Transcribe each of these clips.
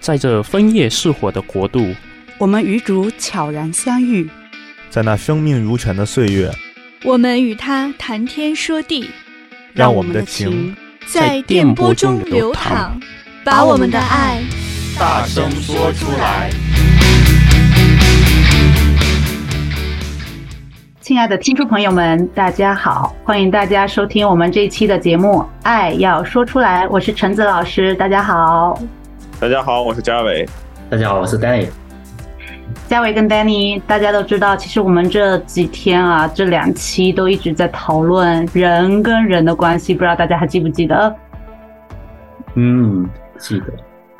在这枫叶似火的国度，我们与主悄然相遇，在那生命如泉的岁月，我们与他谈天说地，让我们的情在电波中流淌，把我们的爱大声说出来。亲爱的听众朋友们，大家好，欢迎大家收听我们这一期的节目《爱要说出来》，我是橙子老师，大家好。大家好，我是嘉伟。大家好，我是 Danny。嘉伟跟 Danny，大家都知道，其实我们这几天啊，这两期都一直在讨论人跟人的关系，不知道大家还记不记得？嗯，记得。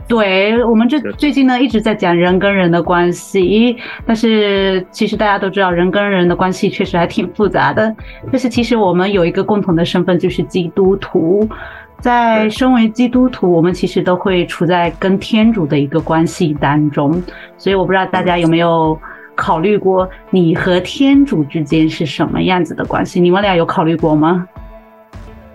对，我们这最近呢一直在讲人跟人的关系，但是其实大家都知道，人跟人的关系确实还挺复杂的。但是其实我们有一个共同的身份，就是基督徒。在身为基督徒，我们其实都会处在跟天主的一个关系当中，所以我不知道大家有没有考虑过，你和天主之间是什么样子的关系？你们俩有考虑过吗？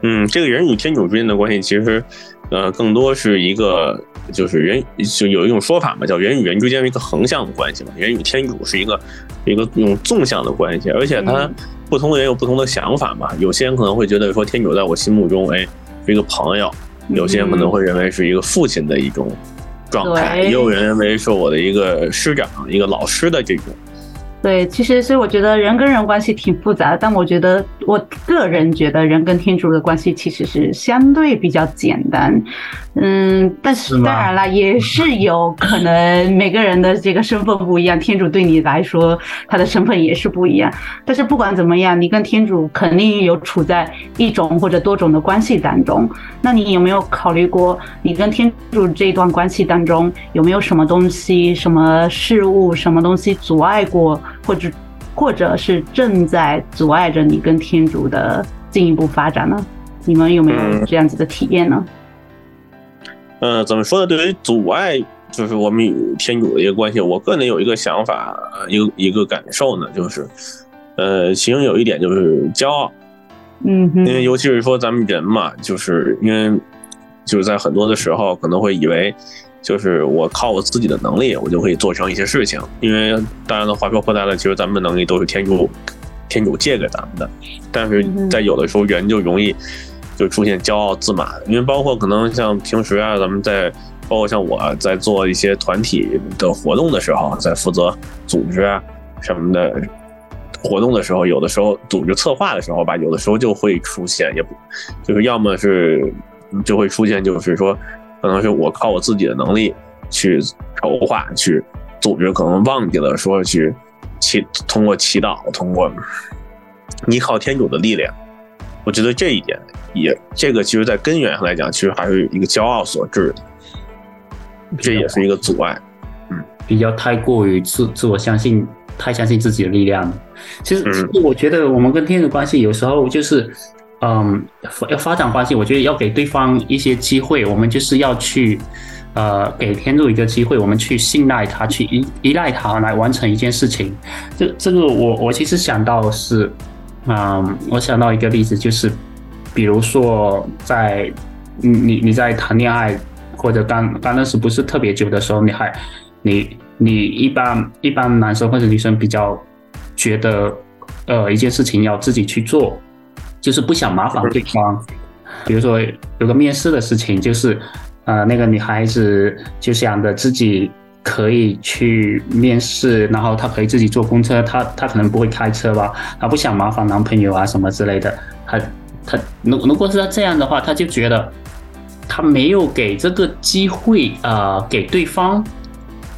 嗯，这个人与天主之间的关系，其实，呃，更多是一个，就是人就有一种说法嘛，叫人与人之间是一个横向的关系嘛，人与天主是一个一个用纵向的关系，而且他不同的人有不同的想法嘛，有些人可能会觉得说天主在我心目中，哎。是一个朋友，有些人可能会认为是一个父亲的一种状态，也有人认为是我的一个师长、一个老师的这种。对，其实所以我觉得人跟人关系挺复杂，但我觉得我个人觉得人跟天主的关系其实是相对比较简单。嗯，但是当然了，也是有可能每个人的这个身份不一样，天主对你来说他的身份也是不一样。但是不管怎么样，你跟天主肯定有处在一种或者多种的关系当中。那你有没有考虑过，你跟天主这一段关系当中有没有什么东西、什么事物、什么东西阻碍过，或者或者是正在阻碍着你跟天主的进一步发展呢？你们有没有这样子的体验呢？嗯呃，怎么说呢？对于阻碍，就是我们与天主的一个关系，我个人有一个想法，一个一个感受呢，就是，呃，其中有一点就是骄傲，嗯，因为尤其是说咱们人嘛，就是因为就是在很多的时候可能会以为，就是我靠我自己的能力，我就可以做成一些事情。因为当然了话说回来了，其实咱们的能力都是天主天主借给咱们的，但是在有的时候人就容易。就出现骄傲自满，因为包括可能像平时啊，咱们在包括像我在做一些团体的活动的时候，在负责组织啊什么的活动的时候，有的时候组织策划的时候吧，有的时候就会出现，也不就是要么是就会出现，就是说可能是我靠我自己的能力去筹划去组织，可能忘记了说去祈通过祈祷，通过依靠天主的力量，我觉得这一点。也，这个其实，在根源上来讲，其实还是一个骄傲所致的，这也是一个阻碍。嗯，比较太过于自自我相信，太相信自己的力量。其实，其实我觉得我们跟天主关系有时候就是，嗯，要发展关系，我觉得要给对方一些机会。我们就是要去，呃，给天主一个机会，我们去信赖他，去依依赖他来完成一件事情。这这个我我其实想到是，嗯，我想到一个例子就是。比如说在，在你你你在谈恋爱或者刚刚认识不是特别久的时候，你还你你一般一般男生或者女生比较觉得，呃，一件事情要自己去做，就是不想麻烦对方。比如说有个面试的事情，就是呃那个女孩子就想着自己可以去面试，然后她可以自己坐公车，她她可能不会开车吧，她不想麻烦男朋友啊什么之类的，她。她如如果是她这样的话，她就觉得她没有给这个机会啊、给对方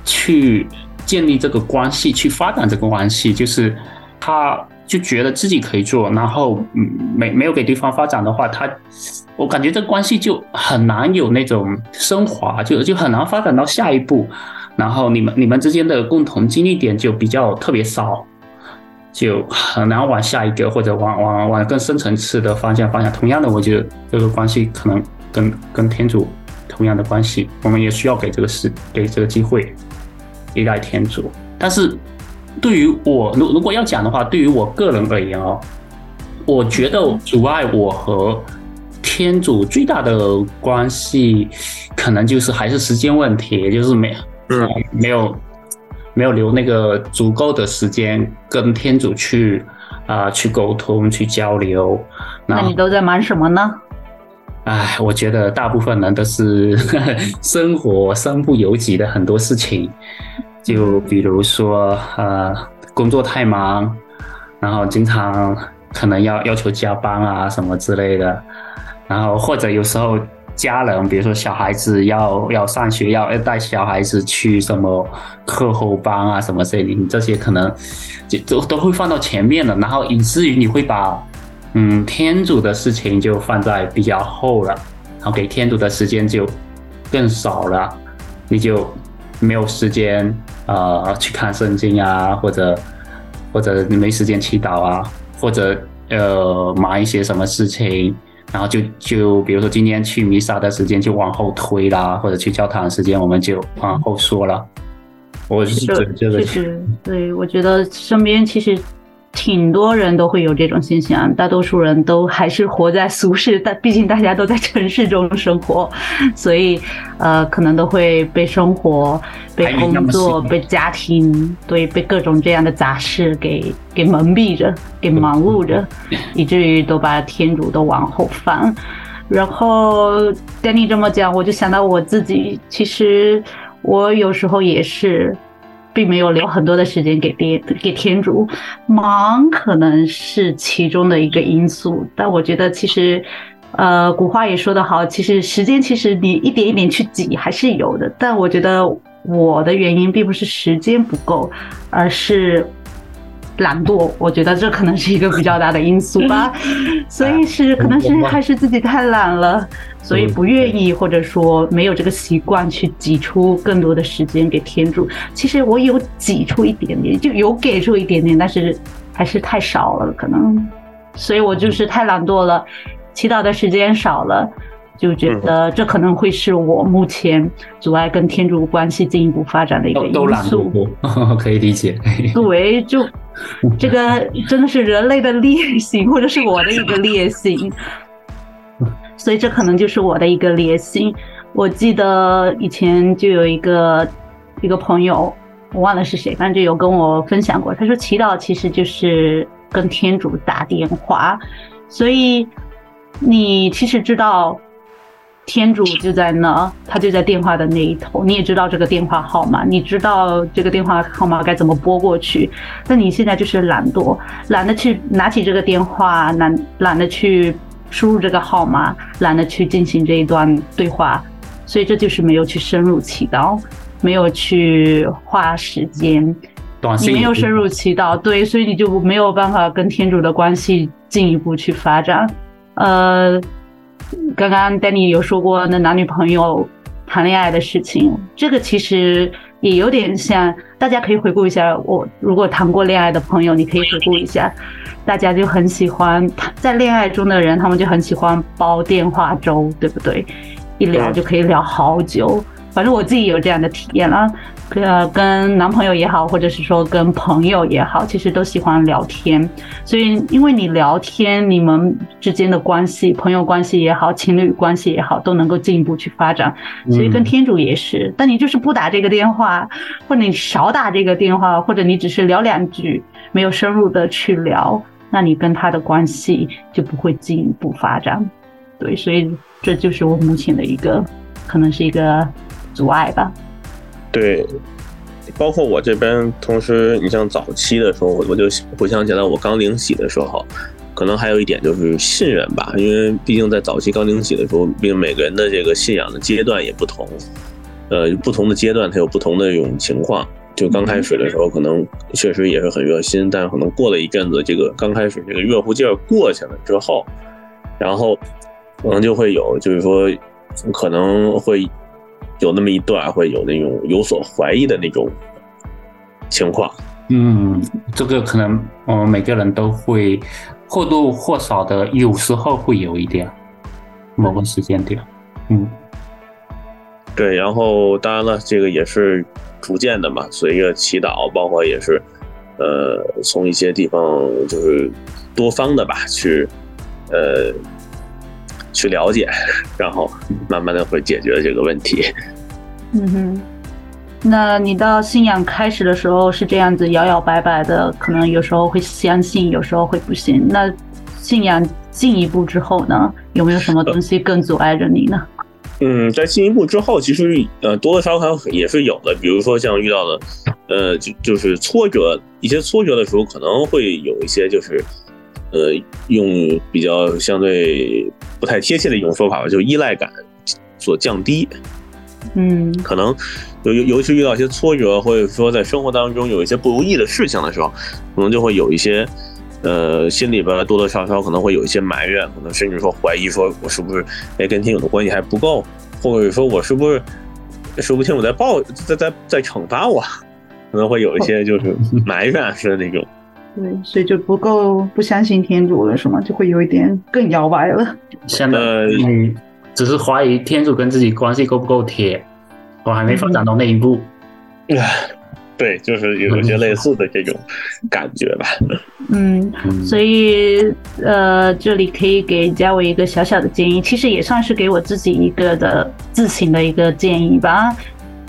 去建立这个关系，去发展这个关系，就是他就觉得自己可以做，然后嗯，没没有给对方发展的话，他我感觉这关系就很难有那种升华，就就很难发展到下一步，然后你们你们之间的共同经历点就比较特别少。就很难往下一个或者往往往更深层次的方向方向。同样的，我觉得这个关系可能跟跟天主同样的关系，我们也需要给这个事给这个机会依赖天主。但是对于我，如如果要讲的话，对于我个人而言哦，我觉得阻碍我和天主最大的关系，可能就是还是时间问题，就是没嗯没有没有留那个足够的时间跟天主去啊、呃、去沟通去交流。那你都在忙什么呢？哎，我觉得大部分人都是呵 呵生活身不由己的很多事情，就比如说呃工作太忙，然后经常可能要要求加班啊什么之类的，然后或者有时候家人，比如说小孩子要要上学，要要带小孩子去什么课后班啊什么之类的，你这些可能就都都会放到前面了，然后以至于你会把。嗯，天主的事情就放在比较后了，然后给天主的时间就更少了，你就没有时间呃去看圣经啊，或者或者你没时间祈祷啊，或者呃忙一些什么事情，然后就就比如说今天去弥撒的时间就往后推啦，或者去教堂的时间我们就往后说了。我是觉得，确实对，我觉得身边其实。挺多人都会有这种现象，大多数人都还是活在俗世，但毕竟大家都在城市中生活，所以呃，可能都会被生活、被工作、被家庭，对，被各种这样的杂事给给蒙蔽着，给忙碌着，以至于都把天主都往后放。然后跟你这么讲，我就想到我自己，其实我有时候也是。并没有留很多的时间给天给天主，忙可能是其中的一个因素，但我觉得其实，呃，古话也说得好，其实时间其实你一点一点去挤还是有的，但我觉得我的原因并不是时间不够，而是懒惰，我觉得这可能是一个比较大的因素吧，所以是可能是还是自己太懒了。所以不愿意，或者说没有这个习惯去挤出更多的时间给天主。其实我有挤出一点点，就有给出一点点，但是还是太少了，可能。所以我就是太懒惰了，祈祷的时间少了，就觉得这可能会是我目前阻碍跟天主关系进一步发展的一个因素。都懒惰，可以理解。对，就 这个真的是人类的劣性，或者是我的一个劣性。所以这可能就是我的一个劣性。我记得以前就有一个一个朋友，我忘了是谁，反正就有跟我分享过。他说祈祷其实就是跟天主打电话，所以你其实知道天主就在那，他就在电话的那一头，你也知道这个电话号码，你知道这个电话号码该怎么拨过去。那你现在就是懒惰，懒得去拿起这个电话，懒懒得去。输入这个号码，懒得去进行这一段对话，所以这就是没有去深入祈祷，没有去花时间，你没有深入祈祷，对，所以你就没有办法跟天主的关系进一步去发展。呃，刚刚 Danny 有说过那男女朋友谈恋爱的事情，这个其实也有点像，大家可以回顾一下，我如果谈过恋爱的朋友，你可以回顾一下。大家就很喜欢在恋爱中的人，他们就很喜欢煲电话粥，对不对？一聊就可以聊好久。反正我自己有这样的体验啦，呃，跟男朋友也好，或者是说跟朋友也好，其实都喜欢聊天。所以，因为你聊天，你们之间的关系，朋友关系也好，情侣关系也好，都能够进一步去发展。所以跟天主也是，但你就是不打这个电话，或者你少打这个电话，或者你只是聊两句，没有深入的去聊。那你跟他的关系就不会进一步发展，对，所以这就是我目前的一个，可能是一个阻碍吧。对，包括我这边，同时你像早期的时候，我就回想起来，我刚领洗的时候，可能还有一点就是信任吧，因为毕竟在早期刚领洗的时候，并每个人的这个信仰的阶段也不同，呃，不同的阶段它有不同的这种情况。就刚开始的时候，可能确实也是很热心，但是可能过了一阵子，这个刚开始这个热乎劲儿过去了之后，然后可能就会有，就是说可能会有那么一段会有那种有所怀疑的那种情况。嗯，这个可能我们每个人都会或多或少的，有时候会有一点某个时间点。嗯，对，然后当然了，这个也是。逐渐的嘛，随着祈祷，包括也是，呃，从一些地方就是多方的吧，去，呃，去了解，然后慢慢的会解决这个问题。嗯哼，那你到信仰开始的时候是这样子摇摇摆摆的，可能有时候会相信，有时候会不信。那信仰进一步之后呢，有没有什么东西更阻碍着你呢？嗯，在进一步之后，其实呃多多少少也是有的，比如说像遇到的，呃就就是挫折，一些挫折的时候，可能会有一些就是，呃用比较相对不太贴切的一种说法吧，就依赖感所降低。嗯，可能尤尤尤其遇到一些挫折，或者说在生活当中有一些不如意的事情的时候，可能就会有一些。呃，心里边多多少少可能会有一些埋怨，可能甚至说怀疑，说我是不是哎跟天主的关系还不够，或者说我是不是说不清我在报在在在惩罚我，可能会有一些就是埋怨式的那种。对，所以就不够不相信天主了，是吗？就会有一点更摇摆了。现在你，只是怀疑天主跟自己关系够不够铁，我还没发展到那一步。嗯 对，就是有一些类似的这种感觉吧。嗯，所以呃，这里可以给嘉伟一个小小的建议，其实也算是给我自己一个的自省的一个建议吧。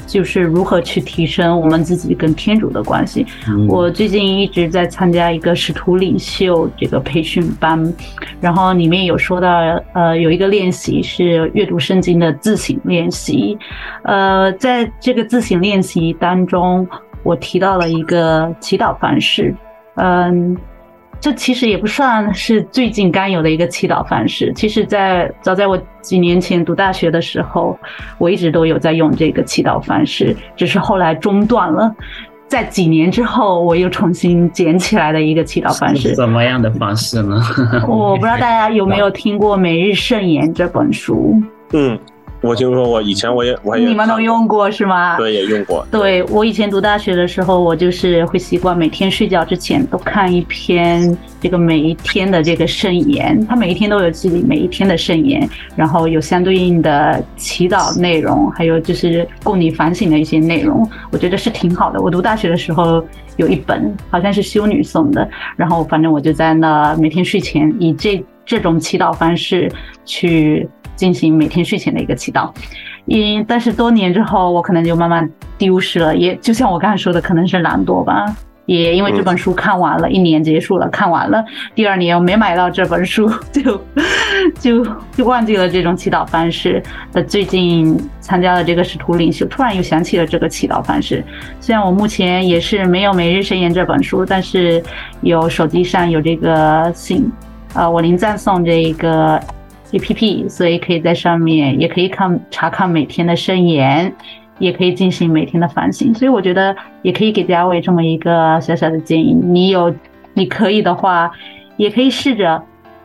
就是如何去提升我们自己跟天主的关系。嗯、我最近一直在参加一个使徒领袖这个培训班，然后里面有说到，呃，有一个练习是阅读圣经的自省练习。呃，在这个自省练习当中。我提到了一个祈祷方式，嗯，这其实也不算是最近刚有的一个祈祷方式。其实在，在早在我几年前读大学的时候，我一直都有在用这个祈祷方式，只是后来中断了。在几年之后，我又重新捡起来的一个祈祷方式。怎么样的方式呢？我不知道大家有没有听过《每日圣言》这本书。嗯。我听说过，以前我也我也你们都用过是吗？对，也用过。对，我以前读大学的时候，我就是会习惯每天睡觉之前都看一篇这个每一天的这个圣言，它每一天都有自己每一天的圣言，然后有相对应的祈祷内容，还有就是供你反省的一些内容，我觉得是挺好的。我读大学的时候有一本，好像是修女送的，然后反正我就在那每天睡前以这这种祈祷方式去。进行每天睡前的一个祈祷，因但是多年之后，我可能就慢慢丢失了，也就像我刚才说的，可能是懒惰吧。也因为这本书看完了，一年结束了，看完了，第二年我没买到这本书，就 就就忘记了这种祈祷方式。那最近参加了这个使徒领袖，突然又想起了这个祈祷方式。虽然我目前也是没有《每日圣言》这本书，但是有手机上有这个信，呃，我临赞送这一个。APP，所以可以在上面，也可以看查看每天的圣言，也可以进行每天的反省。所以我觉得也可以给家纬这么一个小小的建议。你有，你可以的话，也可以试着，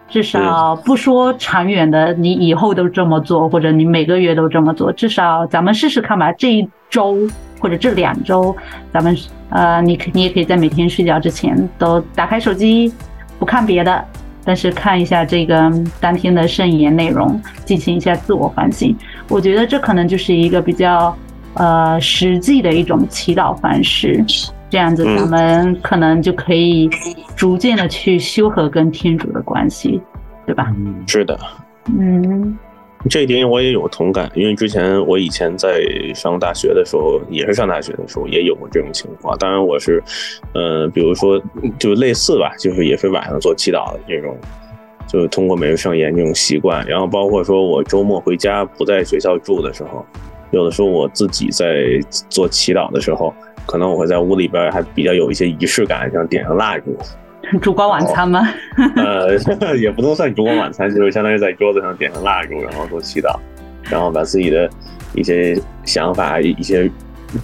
至少不说长远的，你以后都这么做，或者你每个月都这么做，至少咱们试试看吧。这一周或者这两周，咱们呃，你可你也可以在每天睡觉之前都打开手机，不看别的。但是看一下这个当天的圣言内容，进行一下自我反省，我觉得这可能就是一个比较呃实际的一种祈祷方式。这样子，咱们可能就可以逐渐的去修和跟天主的关系，对吧？嗯，是的。嗯。这一点我也有同感，因为之前我以前在上大学的时候，也是上大学的时候也有过这种情况。当然我是，呃，比如说就类似吧，就是也是晚上做祈祷的这种，就是通过每日圣言这种习惯。然后包括说我周末回家不在学校住的时候，有的时候我自己在做祈祷的时候，可能我会在屋里边还比较有一些仪式感，像点上蜡烛。烛光晚餐吗？呃，也不能算烛光晚餐，就是相当于在桌子上点上蜡烛，然后做祈祷，然后把自己的一些想法、一些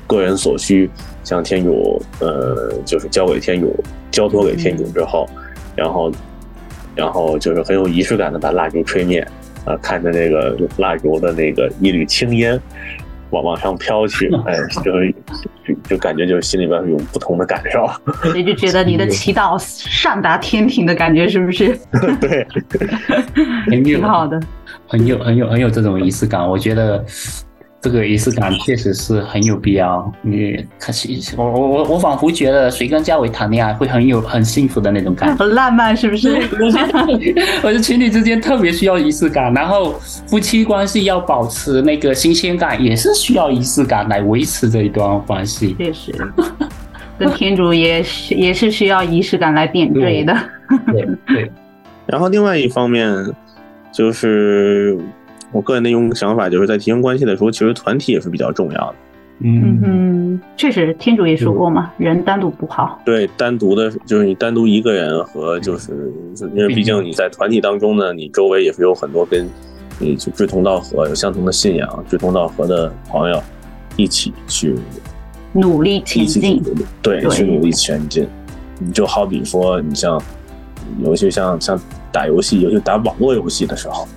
个人所需向天主，呃，就是交给天主，交托给天主之后，然后，然后就是很有仪式感的把蜡烛吹灭，啊，看着那个蜡烛的那个一缕青烟。往往上飘去，哎，就是就就感觉就是心里边有不同的感受，所以就觉得你的祈祷上达天庭的感觉是不是？对，挺好的，很有很有很有这种仪式感。我觉得，这个仪式感确实是很有必要。你可惜，我我我我仿佛觉得谁跟嘉伟谈恋爱会很有很幸福的那种感觉，很浪漫是不是？我觉得，我觉得情侣之间特别需要仪式感，然后夫妻关系要保持那个新鲜感，也是需要仪式感来维持这一段关系。确实，跟天主也是也是需要仪式感来点缀的。对对。对 然后另外一方面，就是我个人的一种想法，就是在提升关系的时候，其实团体也是比较重要的。嗯嗯，确实，天主也说过嘛，人单独不好。对，单独的，就是你单独一个人和就是，因为毕竟你在团体当中呢，你周围也是有很多跟你就志同道合、有相同的信仰、志同道合的朋友，一起去努力前进。对，去努力前进。你就好比说，你像，尤其像像。打游戏，尤其打网络游戏的时候，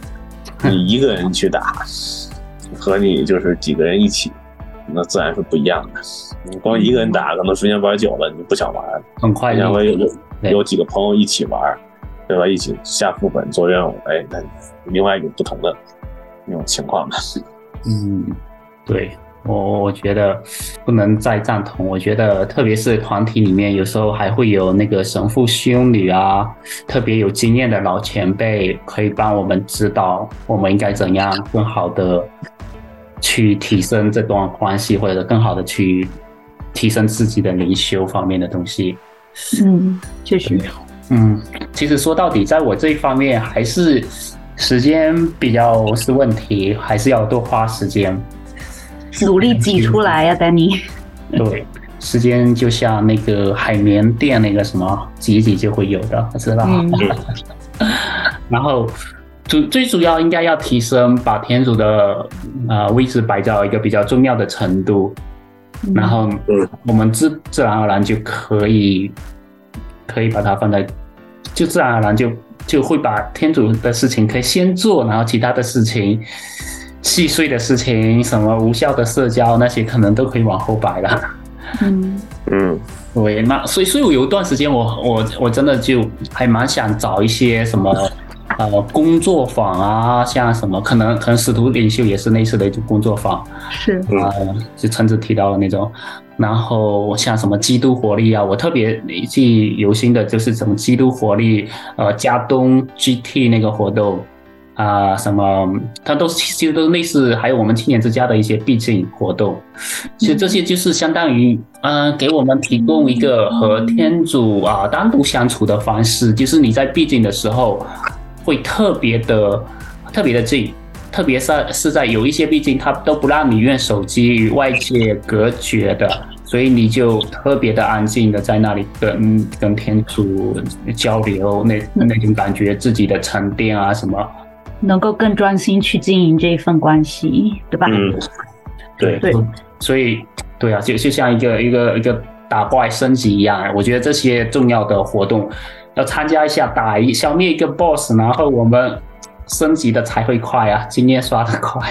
你一个人去打，和你就是几个人一起，那自然是不一样的。你光一个人打，可能时间玩久了，你不想玩。很快，然后有有几个朋友一起玩，对吧？一起下副本做任务，哎，那另外一种不同的那种情况的。嗯，对。我我觉得不能再赞同。我觉得，特别是团体里面，有时候还会有那个神父、修女啊，特别有经验的老前辈，可以帮我们指导我们应该怎样更好的去提升这段关系，或者更好的去提升自己的灵修方面的东西。嗯，确实。嗯，其实说到底，在我这一方面，还是时间比较是问题，还是要多花时间。努力挤出来呀，丹尼。对，时间就像那个海绵垫那个什么，挤一挤就会有的，知道吗？嗯、然后主最主要应该要提升，把天主的呃位置摆到一个比较重要的程度，嗯、然后我们自自然而然就可以可以把它放在，就自然而然就就会把天主的事情可以先做，然后其他的事情。细碎的事情，什么无效的社交，那些可能都可以往后摆了。嗯嗯，对，那所以所以我有一段时间我，我我我真的就还蛮想找一些什么 呃工作坊啊，像什么可能可能使徒领袖也是类似的一种工作坊，是啊、呃，就陈子提到的那种。然后像什么基督活力啊，我特别记忆犹新的就是什么基督活力，呃，加东 GT 那个活动。啊，什么？它都其实都类似，还有我们青年之家的一些避静活动。其实这些就是相当于，嗯、呃，给我们提供一个和天主啊单独相处的方式。就是你在避境的时候，会特别的、特别的近，特别是是在有一些毕竟，它都不让你用手机与外界隔绝的，所以你就特别的安静的在那里跟跟天主交流，那那种感觉，自己的沉淀啊什么。能够更专心去经营这一份关系，对吧？嗯，对对，所以对啊，就就像一个一个一个打怪升级一样，我觉得这些重要的活动要参加一下，打一消灭一个 BOSS，然后我们升级的才会快啊，经验刷的快。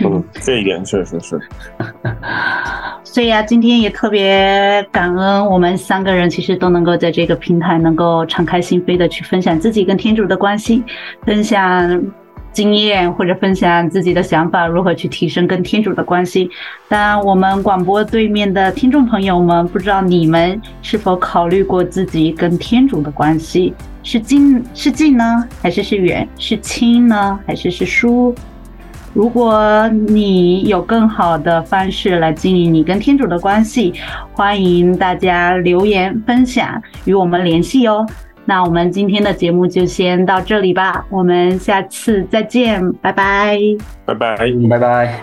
嗯，这一点确实是。所以啊，今天也特别感恩我们三个人，其实都能够在这个平台能够敞开心扉的去分享自己跟天主的关系，分享经验或者分享自己的想法，如何去提升跟天主的关系。当然，我们广播对面的听众朋友们，不知道你们是否考虑过自己跟天主的关系，是近是近呢，还是是远？是亲呢，还是是疏？如果你有更好的方式来经营你跟天主的关系，欢迎大家留言分享，与我们联系哦。那我们今天的节目就先到这里吧，我们下次再见，拜拜，拜拜，拜拜。